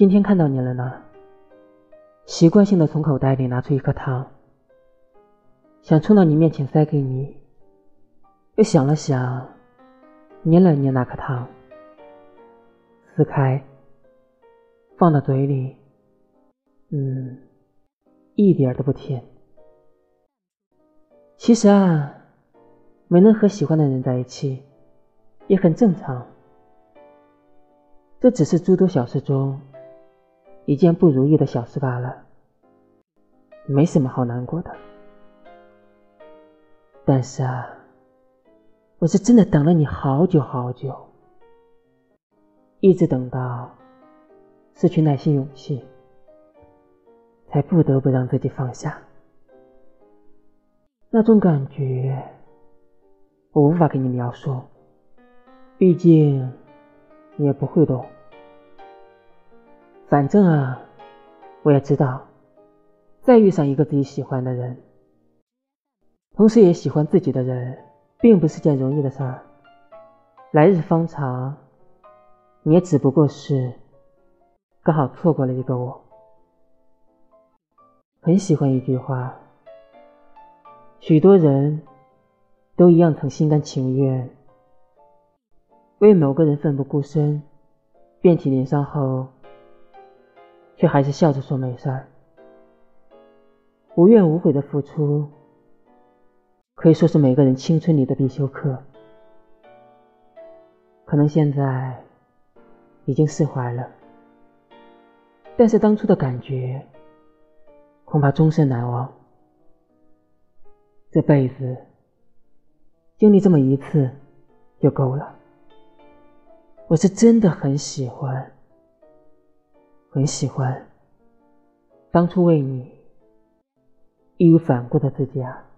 今天看到你了呢，习惯性的从口袋里拿出一颗糖，想冲到你面前塞给你，又想了想，捏了捏那颗糖，撕开，放到嘴里，嗯，一点都不甜。其实啊，没能和喜欢的人在一起，也很正常。这只是诸多小事中。一件不如意的小事罢了，没什么好难过的。但是啊，我是真的等了你好久好久，一直等到失去耐心、勇气，才不得不让自己放下。那种感觉，我无法给你描述，毕竟你也不会懂。反正啊，我也知道，再遇上一个自己喜欢的人，同时也喜欢自己的人，并不是件容易的事儿。来日方长，你也只不过是刚好错过了一个我。很喜欢一句话：许多人都一样曾心甘情愿为某个人奋不顾身，遍体鳞伤后。却还是笑着说没事儿，无怨无悔的付出，可以说是每个人青春里的必修课。可能现在已经释怀了，但是当初的感觉，恐怕终身难忘。这辈子经历这么一次就够了。我是真的很喜欢。很喜欢当初为你义无反顾的自己啊。